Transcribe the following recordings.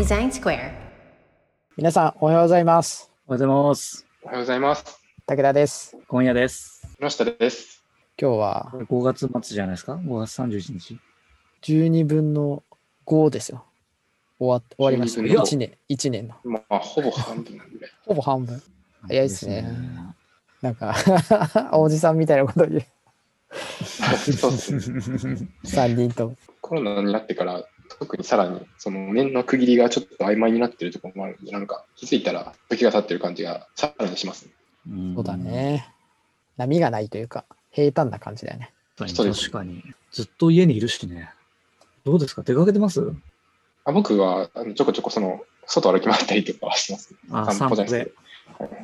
デザインスクエア。皆さん、おはようございます。おはようございます。おはようございます。武田です。今夜です。木下です。今日は5月末じゃないですか ?5 月31日。12分の5ですよ。終わ終わりました。12分の1年、一年の。まあ、ほぼ半分なんで。ほぼ半分。早いですねですなんか、おじさんみたいなこと言う。そうですね。3人とも。コロナになってから、特にさらに、その年の区切りがちょっと曖昧になってるところもあるんで、なんか気づいたら時が経ってる感じがさらにしますね。うんそうだ。ね。波がないというか、平坦な感じだよね。確かに。ずっと家にいるしね。どうですか？出かけてます？あ僕はあのちょこちょこその外歩き回ったりとかはしてます、ね。あ、散歩じゃな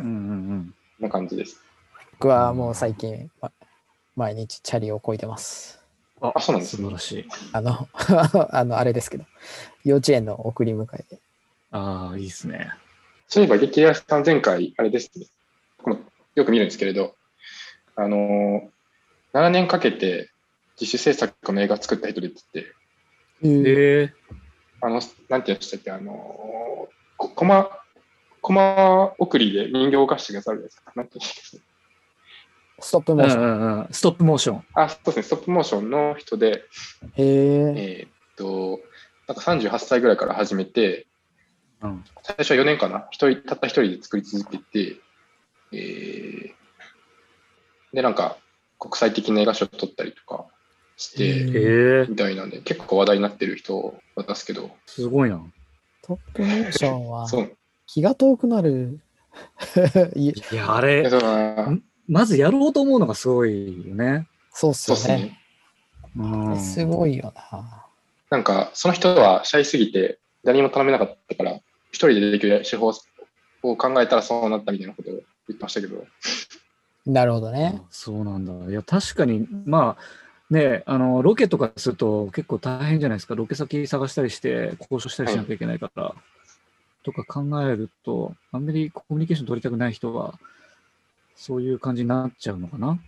うんうんこんな感じです。僕はもう最近、ま毎日チャリをこいでます。うん。あそうなんですね素晴らしい。あの、あの、あれですけど、幼稚園の送り迎えで。ああ、いいですね。そういえば、激レアさん前回、あれですね。このよく見るんですけれど、あのー、7年かけて自主制作の映画作った人でって言って、えーえあの、なんて言うんでしたっけ、あのー、こコマ、コマ送りで人形を動かしてくださるじゃないですか。なんて言うんですかストップモーション。んうんうん。ストップモーション。あ、そうですね、ストップモーションの人で、へえ。えーっと、なんか38歳ぐらいから始めて、うん。最初は4年かな、一人、たった一人で作り続けて、えー、で、なんか、国際的な映画賞を取ったりとかして、みたいなんで、結構話題になってる人なんですけど、すごいな。トップモーションは 気が遠くなる。いいや、あれ、まずやろうと思うのがすごいよね。そうっすよね。そうですね。うん。すごいよな。なんか、その人はシャイすぎて、誰にも頼めなかったから、一人でできる手法を考えたらそうなったみたいなことを言ってましたけど、なるほどね。あそうなんだ。いや、確かに、まあ、ね、あの、ロケとかすると結構大変じゃないですか。ロケ先探したりして、交渉したりしなきゃいけないから。とか考えると、あんまりコミュニケーション取りたくない人は、そういう感じになっちゃうのかな？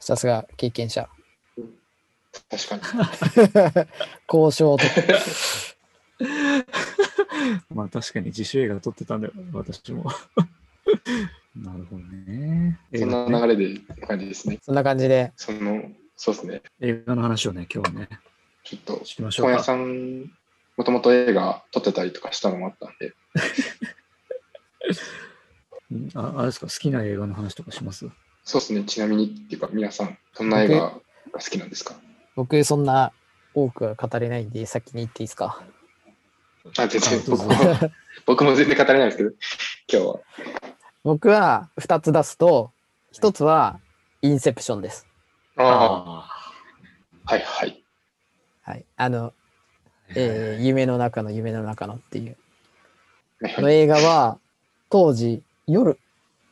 さすが経験者。確かに。交渉とか。まあ確かに自主映画撮ってたんだよ、私も。なるほどね。そんな流れで感じですね。そんな感じで、その、そうですね。映画の話をね、今日はね、ちょっと、しましょうか。本屋さん、もともと映画撮ってたりとかしたのもあったんで、うんああれですか、好きな映画の話とかします？そうですね。ちなみにっていうか、皆さん、どんな映画が好きなんですか？僕そんな多くは語れないんで、先に言っていいですか？あ、全然僕も、僕も全然語れないですけど、今日は。僕は2つ出すと、1つはインセプションです。ああ、あはいはい。はい。あの、あ。えー夢の中の夢の中のっていう。はいこの映画は、当時、夜、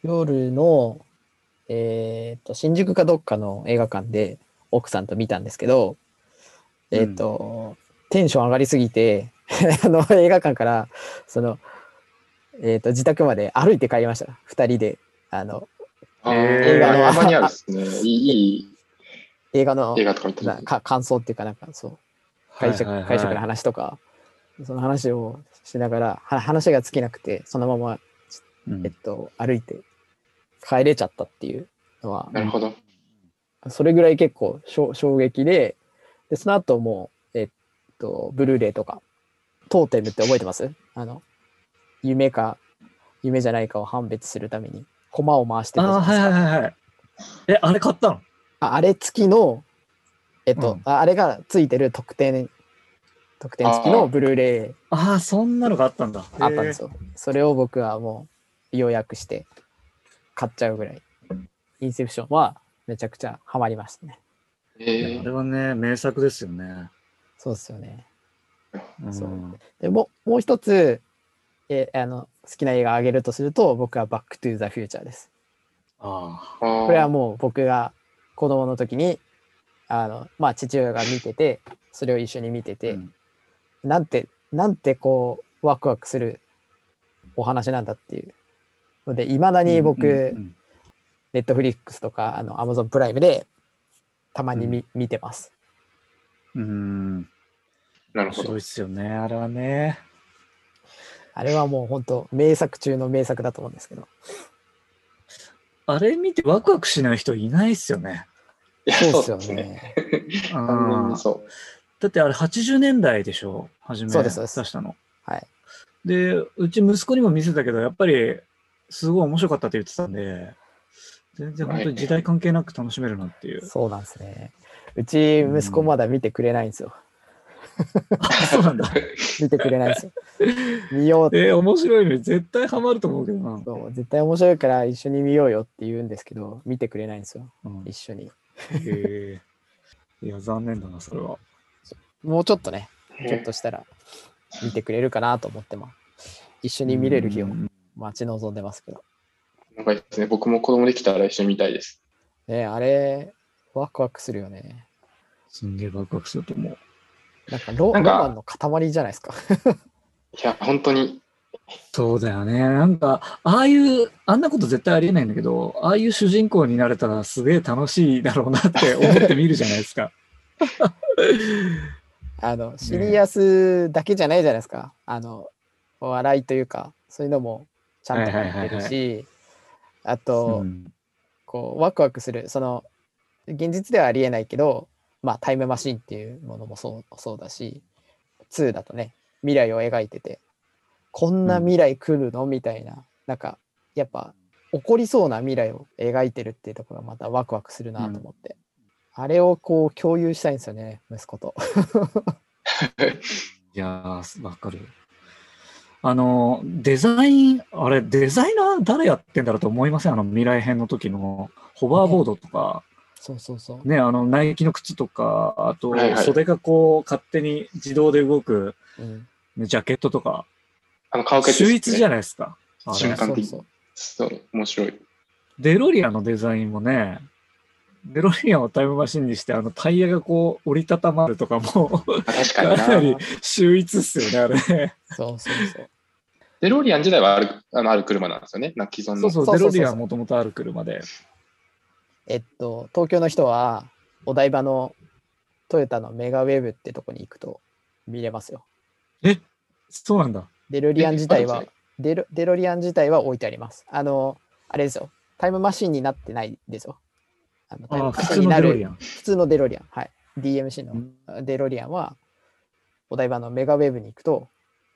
夜の、えっ、と、新宿かどっかの映画館で奥さんと見たんですけど、えっ、と、テンション上がりすぎて、あの、映画館から、その、えっ、と、自宅まで歩いて帰りました。二人で、あの、あー映画のにあるですね。いい映画の映画とかなか感想っていうかなんかそう。解釈,、はいはいはい。解釈の話とかその話をしながらは話が尽きなくてそのまま、うんえっと、歩いて帰れちゃったっていうのはなるほど。それぐらい結構衝衝撃ででその後もえっとブルーレイとかトーテムって覚えてます？あの夢か夢じゃないかを判別するためにコマを回してたじゃないですか。はいはいはいはい。え、あれ買ったの？ああれ付きの、えっと、うんああれが付いてる特典、特典付きのブルーレイああ、そんなのがあったんだ。あったんですよ。それを僕はもう予約して買っちゃうぐらい。インセプションはめちゃくちゃハマりましたね。えーあれはね、名作ですよね。そうですよね。うんそうでももう一つ、えあの好きな映画あげるとすると僕はバックトゥーザフューチャーです。あこれはもう僕が子供の時にあのまあ父親が見ててそれを一緒に見てあ。て、うんなんて、なんてこう、ワクワクするお話なんだっていうので、いまだに僕、ネットフリックスとか、あの、アマゾンプライムで、たまに見,、見てます。うん。うんなるほど面白いっ。すよね、あれはね。あれはもう本当名作中の名作だと思うんですけど。あれ見てワクワクしない人いないっすよね。そうですよね。そう。だってあれ80年代でしょ？初めそうですそうです出したの。はい。で、うち息子にも見せたけど、やっぱりすごい面白かったって言ってたんで、全然本当に時代関係なく楽しめるなっていう。そうなんですね。うち息子まだ見てくれないんですよ。あそうなんだ。見てくれないんですよ。見ようってえー面白いね。絶対ハマると思うけどな。そう絶対面白いから一緒に見ようよって言うんですけど、見てくれないんですよ。うん一緒に。へえいや、残念だな、それは。もうちょっとね、ちょっとしたら見てくれるかなと思ってます。一緒に見れる日をうん待ち望んでますけど。なんかですね、僕も子供できたら一緒に見たいです。ねあれ、ワクワクするよね。すんげえワクワクすると思う。なんかロロなんかマンの塊じゃないですか。いや、本当に、そうだよね。なんか、ああいう、あんなこと絶対ありえないんだけど、ああいう主人公になれたらすげえ楽しいだろうなって 思って見るじゃないですか。あの、シリアスだけじゃないじゃないですか。あの、笑いというか、そういうのもちゃんと入ってるし、あと、うんこう、ワクワクする、その、現実ではありえないけど、まあ、タイムマシンっていうものもそうそうだし、2だとね、未来を描いてて、こんな未来来るの？みたいな、なんか、やっぱ、起こりそうな未来を描いてるっていうところがまたワクワクするなと思って、あれをこう共有したいんですよね、息子と。いやー、わかる。あの、デザイン、あれ、デザイナー誰やってんだろうと思いません？あの、未来編の時のホバーボードとか、そうそうそう。ね、あの、ナイキの靴とか、あとはいはい、袖がこう、勝手に自動で動く、うん、ねジャケットとか、あの、顔秀逸じゃん。ないですか。あれ瞬間的そうそう、面白い。デロリアンのデザインもね、デロリアンをタイムマシンにして、あのタイヤがこう折りたたまるとかも、あ確かにかなりな。秀逸っすよね、あれね。そうそうそう。デロリアン自体はあるあのある車なんですよね。既存の。そうそう、デロリアンもともとある車で。えっと、東京の人は、お台場のトヨタのメガウェーブってとこに行くと見れますよ。そうなんだ。デロリアン自体はデロデロリアン自体は置いてあります。あの、あれですよ。タイムマシンになってないですよ。あの普通のンになるデロリアン。普通のデロリアン。はい。DMC うんのデロリアンは、お台場のメガウェーブに行くと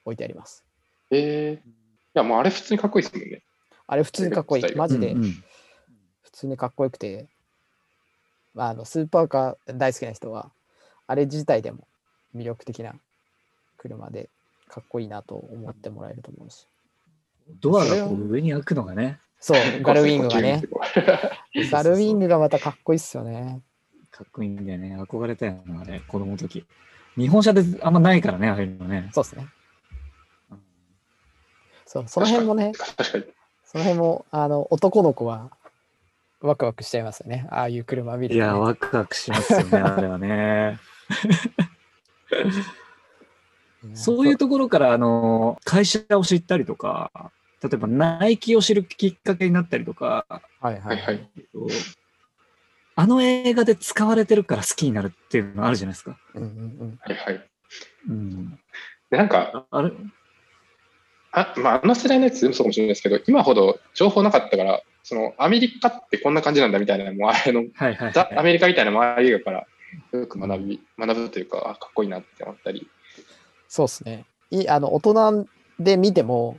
置いてあります。えー、いや、もうあれ普通にかっこいいですもんね。あれ普通にかっこいい。マジで普通にかっこよくて、まあ、あのスーパーカー大好きな人は、あれ自体でも魅力的な車でかっこいいなと思ってもらえると思うし。ドアがこう上に開くのがね、そう、ガルウィングがね。ガ ルウィングがまたかっこいいっすよね。かっこいいんだよね。憧れたよな、あれ、子供の時。日本車であんまないからね、ああいうのね。そうですね。そう、その辺もね。その辺も、あの、男の子はワクワクしちゃいますよね。ああいう車見ると、ね。いや、ワクワクしますよね、あれはね。うんそういうところから、あの、会社を知ったりとか、例えばナイキを知るきっかけになったりとか、はいははいいははいい。。あの映画で使われてるから好きになるっていうのあるじゃないですか。うんうんうん。はいはい。うん。で、なんか、ああれ、あ,、まあ、あの世代のやつでもそうかもしれないですけど、今ほど情報なかったから、そのアメリカってこんな感じなんだみたいなのも、あれの、はいはい、はい。ザ・アメリカみたいなのもああいう映画からよく学び、学ぶというか、あかっこいいなって思ったり。そうですね。いあの大人で見ても、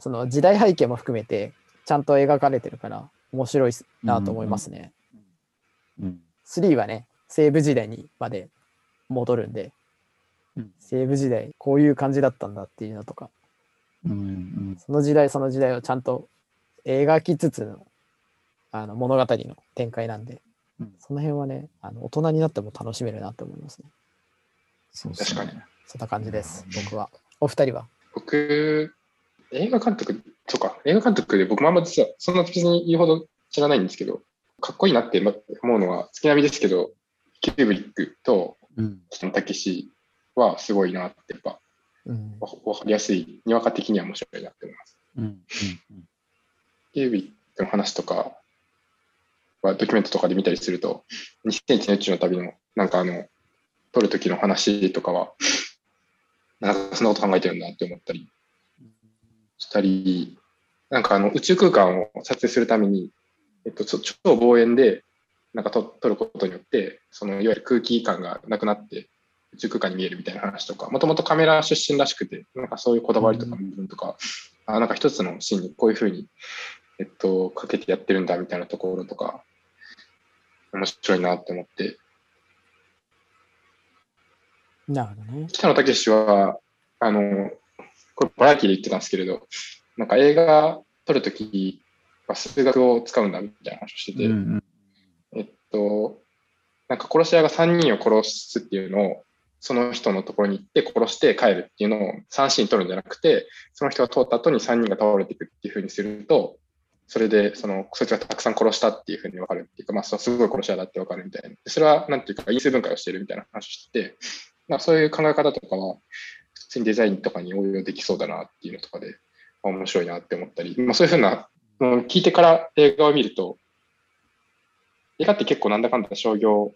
その時代背景も含めて、ちゃんと描かれてるから、面白いなと思いますね。うん。3はね、西部時代にまで戻るんで、うん。西部時代、こういう感じだったんだっていうのとか、うんうん。その時代その時代をちゃんと描きつつのあの物語の展開なんで、うん。その辺はね、あの大人になっても楽しめるなと思いますね。そうですね。確かそんな感じです、僕は。お二人は？僕、映画監督、そうか、映画監督で僕もあんま実はそんな別に言うほど知らないんですけど、かっこいいなって思うのは月並みですけど、キューブリックとうん。北野武はすごいなって、やっぱうん。わわかりやすい、にわか的には面白いなって思います。うん。うん。キュービックの話とかはドキュメントとかで見たりすると、2001年宇宙の旅のなんかあの、撮る時の話とかは、なんかそんなこと考えてるんだって思ったり、したり、なんかあの宇宙空間を撮影するために、えっと、ちょ超望遠でなんかと撮ることによって、そのいわゆる空気感がなくなって、宇宙空間に見えるみたいな話とか、もともとカメラ出身らしくて、なんかそういうこだわりとかの部分とか、あなんか一つのシーンにこういうふうに、えっと、かけてやってるんだみたいなところとか、面白いなって思って、なるほどね。北野武は、あの、これバラエティで言ってたんですけれど、なんか映画撮るときは数学を使うんだみたいな話をしてて、うんうんえっと、なんか殺し屋が3人を殺すっていうのを、その人のところに行って殺して帰るっていうのを3シーン撮るんじゃなくて、その人が通った後に3人が倒れていくっていうふうにすると、それで、その、そいつがたくさん殺したっていうふうに分かるっていうか、まあ、すごい殺し屋だって分かるみたいな。でそれは、なんていうか、因数分解をしてるみたいな話をしてて、まあ、そういう考え方とかは、普通にデザインとかに応用できそうだなっていうのとかで、まあ面白いなって思ったり、まあ、そういうふうな、うん聞いてから映画を見ると、映画って結構なんだかんだ商業、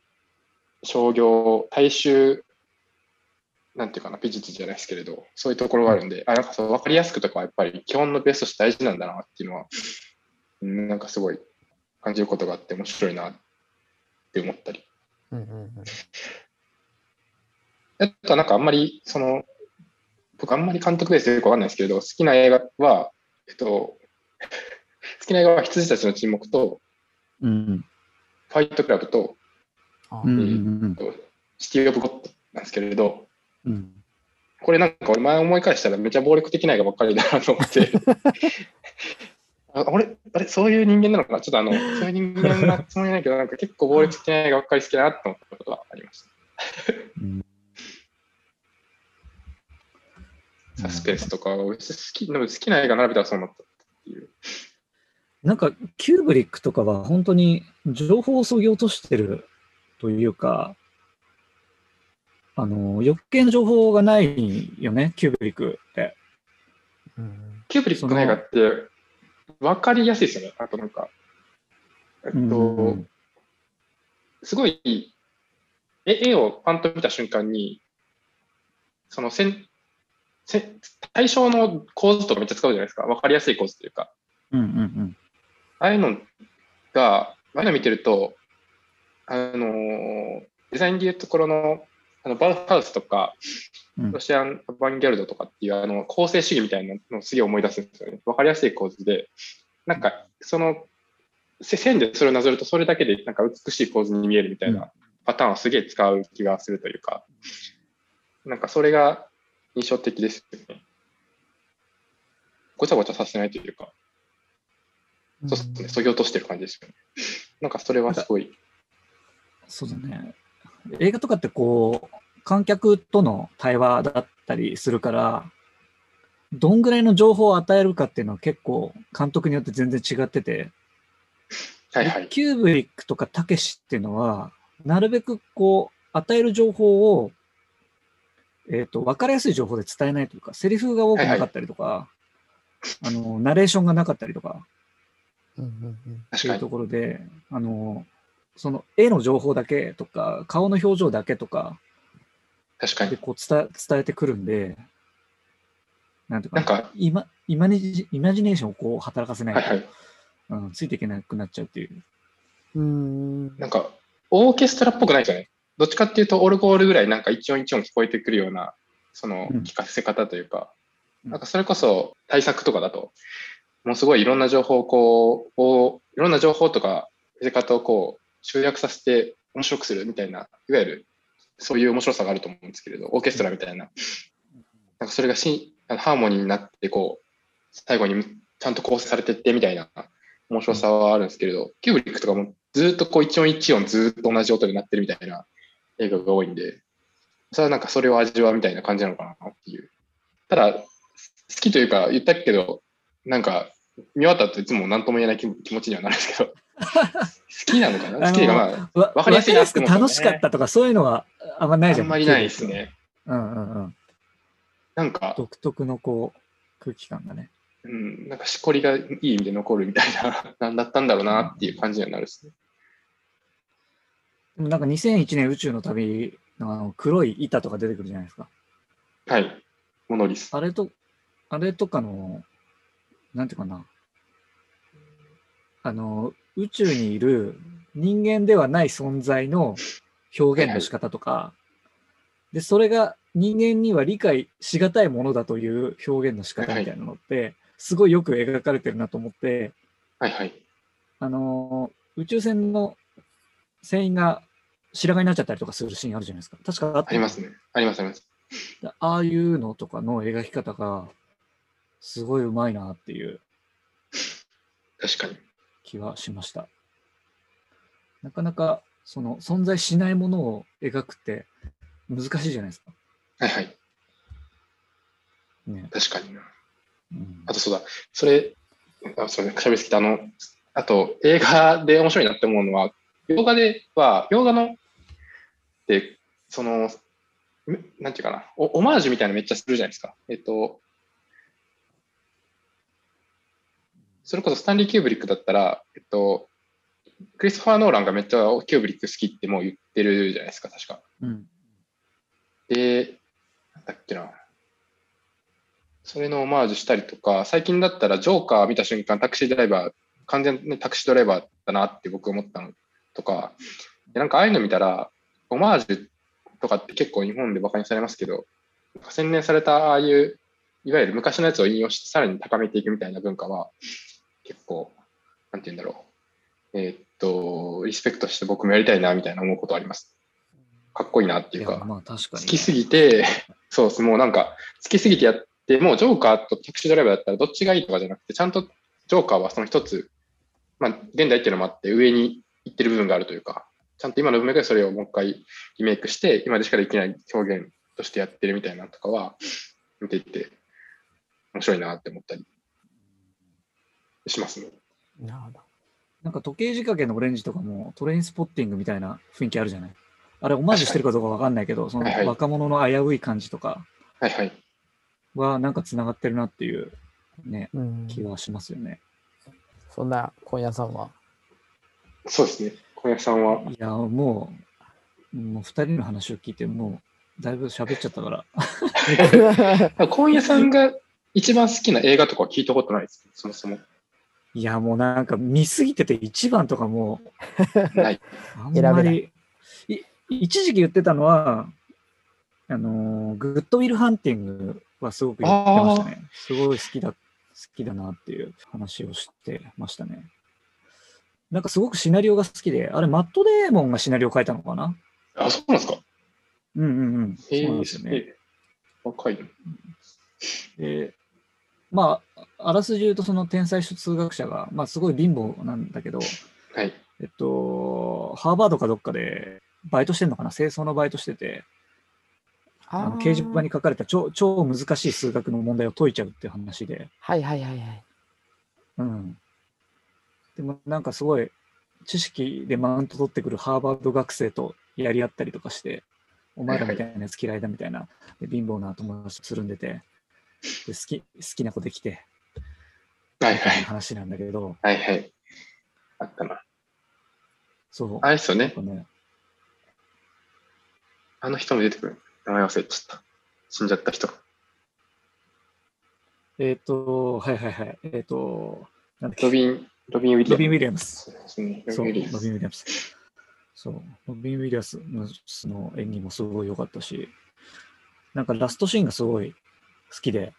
商業、大衆、なんていうかな、美術じゃないですけれど、そういうところがあるんで、あ、なんかそう、わかりやすくとかはやっぱり基本のベースとして大事なんだなっていうのは、うんなんかすごい感じることがあって面白いなって思ったり。うんうんうん。あとはなんかあんまり、その、僕あんまり監督でよくわかんないですけれど、好きな映画は、えっと、好きな映画は羊たちの沈黙と、うん。ファイトクラブと、あうんうんうん。シティ・オブ・ゴッドなんですけれど、うん。これなんか俺前思い返したらめっちゃ暴力的な映画ばっかりだなと思って、あ俺、あれ、そういう人間なのかな？ちょっとあの、そういう人間なつもりないけど、なんか結構暴力的な映画ばっかり好きだなと思ったことがありましスペンスとか、俺好き、好きな映画並べたらそうなったっていう。なんか、キューブリックとかは本当に情報をそぎ落としてるというか、あの、余計な情報がないよね、キューブリックって。うんキューブリックの映画って分かりやすいですよね。あとなんか、えっと、うんすごい、絵絵をパンと見た瞬間に、そのせんせ対象の構図とかめっちゃ使うじゃないですか。分かりやすい構図というか。うんうんああいうのが、ああいうの見てると、あの、デザインでいうところの、あのバウハウスとか、うんロシアン・アバンギャルドとかっていうあの構成主義みたいなのをすげえ思い出すんですよね。わかりやすい構図で、なんかそのせ線でそれをなぞるとそれだけでなんか美しい構図に見えるみたいなパターンをすげえ使う気がするというか、なんかそれが印象的ですよね。ごちゃごちゃさせないというか、そうですね、そぎ落としてる感じですよね。なんかそれはすごい、そうだね。映画とかってこう、観客との対話だったりするから、どんぐらいの情報を与えるかっていうのは結構監督によって全然違ってて、はいはい。キューブリックとかたけしっていうのは、なるべくこう、与える情報を、えっ、と、わかりやすい情報で伝えないというか、セリフが多くなかったりとか、あの、ナレーションがなかったりとか、うんうんうんいうと。ころで、あの、その絵の情報だけとか、顔の表情だけとか確かに。でこう伝え伝えてくるんで、なんていうかなんか、イマイマジイマジネーションをこう働かせないと、はいはい。うん、ついていけなくなっちゃうっていう。うーんなんか、オーケストラっぽくないですよね。どっちかっていうと、オルゴールぐらいなんか一音一音聞こえてくるような、そのうん。聞かせ方というか、うん。なんかそれこそ対策とかだと、もうすごいいろんな情報をこう、をいろんな情報とか見せ方をこう、集約させて面白くするみたいな、いわゆるそういう面白さがあると思うんですけれど、オーケストラみたいな、なんかそれがしハーモニーになって、こう、最後にちゃんと構成されていってみたいな面白さはあるんですけれど、キューブリックとかもずっとこう一音一音ずっと同じ音で鳴ってるみたいな映画が多いんで、それはなんかそれを味わうみたいな感じなのかなっていう。ただ、好きというか言ったけど、なんか見終わった後いつも何とも言えない気気持ちにはなるんですけど、好きなのかな？好きでまあ、わわかりやすいなって思ね楽しかったとか、そういうのはあんまないじゃん。あんまりないです。ね。うんうんうん。なんか、独特のこう、空気感がね。うん、なんかしこりがいい意味で残るみたいな、なんだったんだろうなっていう感じにはなるですね。なんか2001年宇宙の旅のあの黒い板とか出てくるじゃないですか。はい。モノリス。あれと、あれとかのなんていうかな。あの、宇宙にいる人間ではない存在の表現の仕方とか、で、それが人間には理解しがたいものだという表現の仕方みたいなのって、すごいよく描かれてるなと思って、はいはい。あのー宇宙船の船員が白髪になっちゃったりとかするシーンあるじゃないですか。確かあったありますね。ありますあります。ああいうのとかの描き方が、すごいうまいなっていう確かに。気はしました。なかなか、その存在しないものを描くって難しいじゃないですか。はいはい。ね。確かにな。うんあとそうだ、それ、あすみません、喋りすぎた。あの、あと映画で面白いなって思うのは、洋画では、洋画の、で、その、めなんていうかな、おオマージュみたいなのめっちゃするじゃないですか。えっと、それこそスタンリー・キューブリックだったら、えっと、クリストファー・ノーランがめっちゃキューブリック好きってもう言ってるじゃないですか、確か。うん。で、なんだっけな。それのオマージュしたりとか、最近だったらジョーカー見た瞬間、タクシードライバー、完全にタクシードライバーだなって僕思ったのとか、でなんかああいうの見たら、オマージュとかって結構日本で馬鹿にされますけど、なんか洗練されたああいう、いわゆる昔のやつを引用してさらに高めていくみたいな文化は、結構、なんて言うんだろう。えーっと、リスペクトして僕もやりたいなみたいな思うことあります。かっこいいなっていうか。まあ確かに。好きすぎて、そうです、もうなんか、好きすぎてやって、もうジョーカーとタクシードライバーだったらどっちがいいとかじゃなくて、ちゃんとジョーカーはその一つ、まあ、現代っていうのもあって、上に行ってる部分があるというか、ちゃんと今の文脈でそれをもう一回リメイクして、今でしかできない表現としてやってるみたいなのとかは、見ていて、面白いなって思ったりしますね。なるほど。なんか時計仕掛けのオレンジとかもトレインスポッティングみたいな雰囲気あるじゃない？あれオマージュしてるかどうかわかんないけど、その若者の危うい感じとかはいはい。はなんか繋がってるなっていうね、うん。気はしますよね。そんな今夜さんは。そうですね。小屋さんは、いや、もう、もう二人の話を聞いて、もうだいぶ喋っちゃったから。今夜さんが一番好きな映画とかは聞いたことないです。そもそも。いや、もうなんか見すぎてて一番とかもない。う、あんまり、い一時期言ってたのは、あのー、グッドウィルハンティングはすごく言ってましたね。すごい好きだ、好きだなっていう話をしてましたね。なんかすごくシナリオが好きで、あれ、マット・デーモンがシナリオ書いたのかな？あ、そうなんですか？うんうんうん。そうですよね。ええ若いの。で、まあ、あらすじ言うと、その天才数学者が、まあ、すごい貧乏なんだけど、はい。えっと、ハーバードかどっかでバイトしてんのかな？清掃のバイトしてて、あの掲示板に書かれた超超難しい数学の問題を解いちゃうっていう話で、はいはいはいはい。うん。でもなんかすごい知識でマウント取ってくるハーバード学生とやり合ったりとかして、お前らみたいなやつ嫌いだみたいな、で貧乏な友達とつるんでて、で好き好きな子できて、はいはい。話なんだけど、はいはい。あったな。そう。あれですよね。あの人も出てくる。名前忘れちゃった。死んじゃった人。えっ、と、はいはいはい。えっ、と、なんだっけロビン、ロビン・ウィリアム。ロビン・ウィリアムス。そう。ロビン・ウィリアムロビン・ウィリアムス。そう、ロビン・ウィリアムスの演技もすごい良かったし、なんかラストシーンがすごい好きで、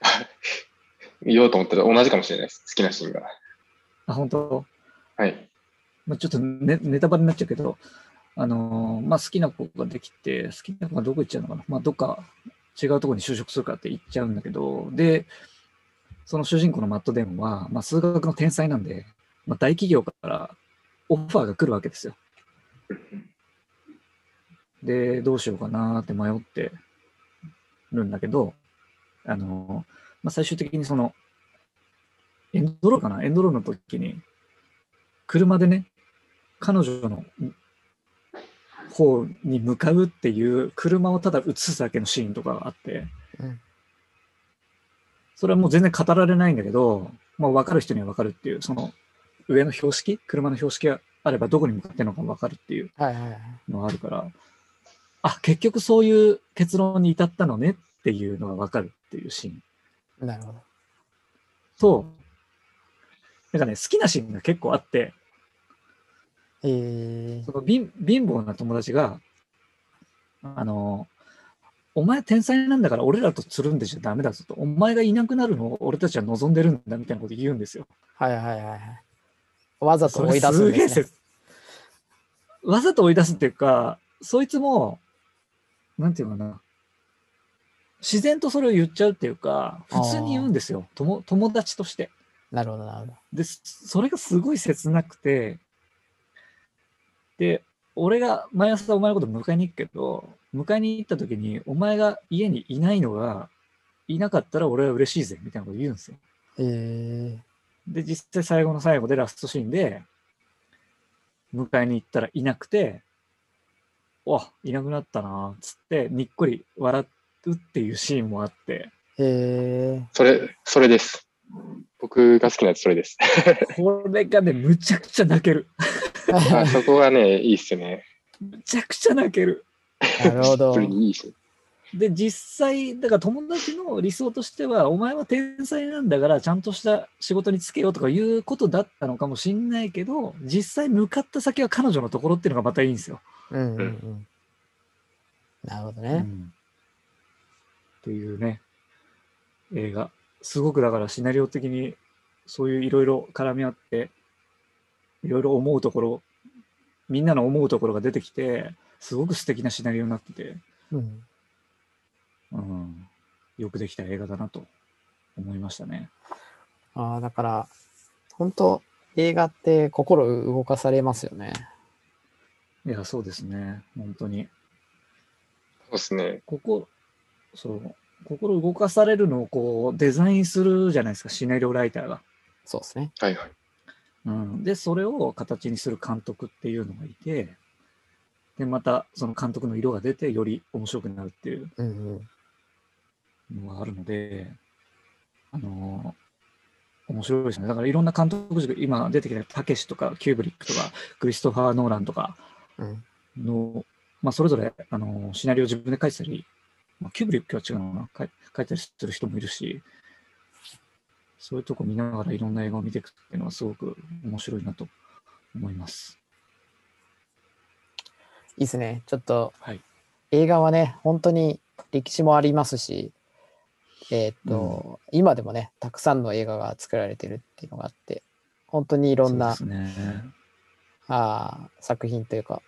言おうと思ったら同じかもしれないです。好きなシーンが。あ、本当？はい。まあ、ちょっとネネタバレになっちゃうけど、あのーまあ、好きな子ができて、好きな子がどこ行っちゃうのかな、まあ、どっか違うところに就職するかって言っちゃうんだけど、で、その主人公のマット・デンは、まあ、数学の天才なんで、まあ、大企業からオファーが来るわけですよ。で、どうしようかなって迷ってるんだけど、あの、まあ、最終的にその、エンドローかな？エンドローの時に、車でね、彼女の方に向かうっていう車をただ映すだけのシーンとかがあって、うんそれはもう全然語られないんだけど、まあ、分かる人には分かるっていう、その上の標識、車の標識があればどこに向かってるのか分かるっていうはいはいはい。のがあるから、あ、結局そういう結論に至ったのねっていうのが分かるっていうシーン。なるほど。と、なんかね、好きなシーンが結構あって、えその貧貧乏な友達が、あの、お前天才なんだから俺らとつるんでちゃダメだぞと。お前がいなくなるのを俺たちは望んでるんだみたいなこと言うんですよ。ー、はいはいはいはい。わざと追い出すんですね。切わざと追い出すっていうか、そいつも、なんていうのかな。自然とそれを言っちゃうっていうか、普通に言うんですよ。友友達として。なるほどなるほど。で、それがすごい切なくて、で、俺が毎朝お前のこと迎えに行くけど、迎えに行った時に、お前が家にいないのが、いなかったら俺は嬉しいぜ、みたいなこと言うんですよ。えで、実際最後の最後でラストシーンで、迎えに行ったらいなくて、わ、いなくなったな、つって、にっこり笑うっていうシーンもあって、ー、えそれ、それです。僕が好きなやつそれです。これがね、むちゃくちゃ泣ける。あー、そこがね、いいっすよね。むちゃくちゃ泣ける。なるほどいいし。で、実際、だから友達の理想としては、お前は天才なんだから、ちゃんとした仕事に就けよとかいうことだったのかもしんないけど、実際向かった先は彼女のところっていうのがまたいいんですよ。うんうんうん。なるほどね。うんっていうね、映画。すごくだからシナリオ的にそういういろいろ絡み合って、いろいろ思うところ、みんなの思うところが出てきて、すごく素敵なシナリオになってて、うん。うん、よくできた映画だなと思いましたね。ああ、だから、本当映画って心動かされますよね。いや、そうですね。本当に。そうですね。ここ、そう、心動かされるのをこうデザインするじゃないですか、シナリオライターが。そうですね。はいはい。うん、で、それを形にする監督っていうのがいて、で、またその監督の色が出て、より面白くなるっていう。のがあるので、あのー面白いですね。だからいろんな監督軸、今出てきたたけしとか、キューブリックとか、クリストファー・ノーランとかうん。の、まあ、それぞれ、あのーシナリオを自分で書いてたり、まあ、キューブリックは違うのかな書い書いたりする人もいるし、そういうとこ見ながらいろんな映画を見ていくっていうのはすごく面白いなと思います。いいですね。ちょっとはい。映画はね、本当に歴史もありますし、えーっと、今でもね、たくさんの映画が作られてるっていうのがあって、本当にいろんな、ね。あー作品というか、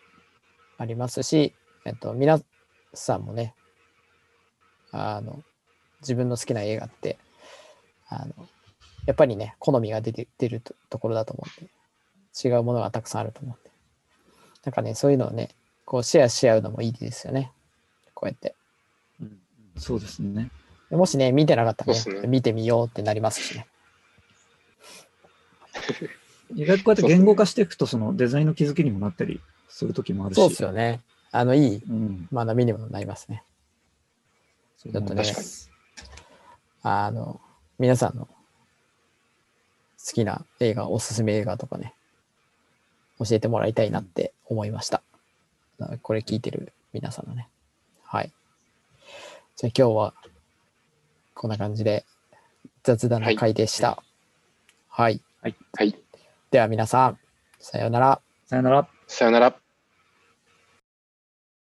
ありますし、えっと、皆さんもね、あの、自分の好きな映画って、あの、やっぱりね、好みが出て出るとところだと思うんで、違うものがたくさんあると思うんで。なんかね、そういうのをね、こうシェアし合うのもいいですよね。こうやって。うんそうですね。でもしね、見てなかったらねね見てみようってなりますしね。意外とこうやって言語化していくと、そのデザインの気づきにもなったりするときもあるし。そうですよね。あの、いいうん。学びにもなりますね。そうちょっとねあの、皆さんの好きな映画、おすすめ映画とかね、教えてもらいたいなって思いました。これ聞いてる皆さんのね。はい。じゃあ今日はこんな感じで雑談の回でした。はい。はい。では皆さん、さようなら。さよなら。さよなら。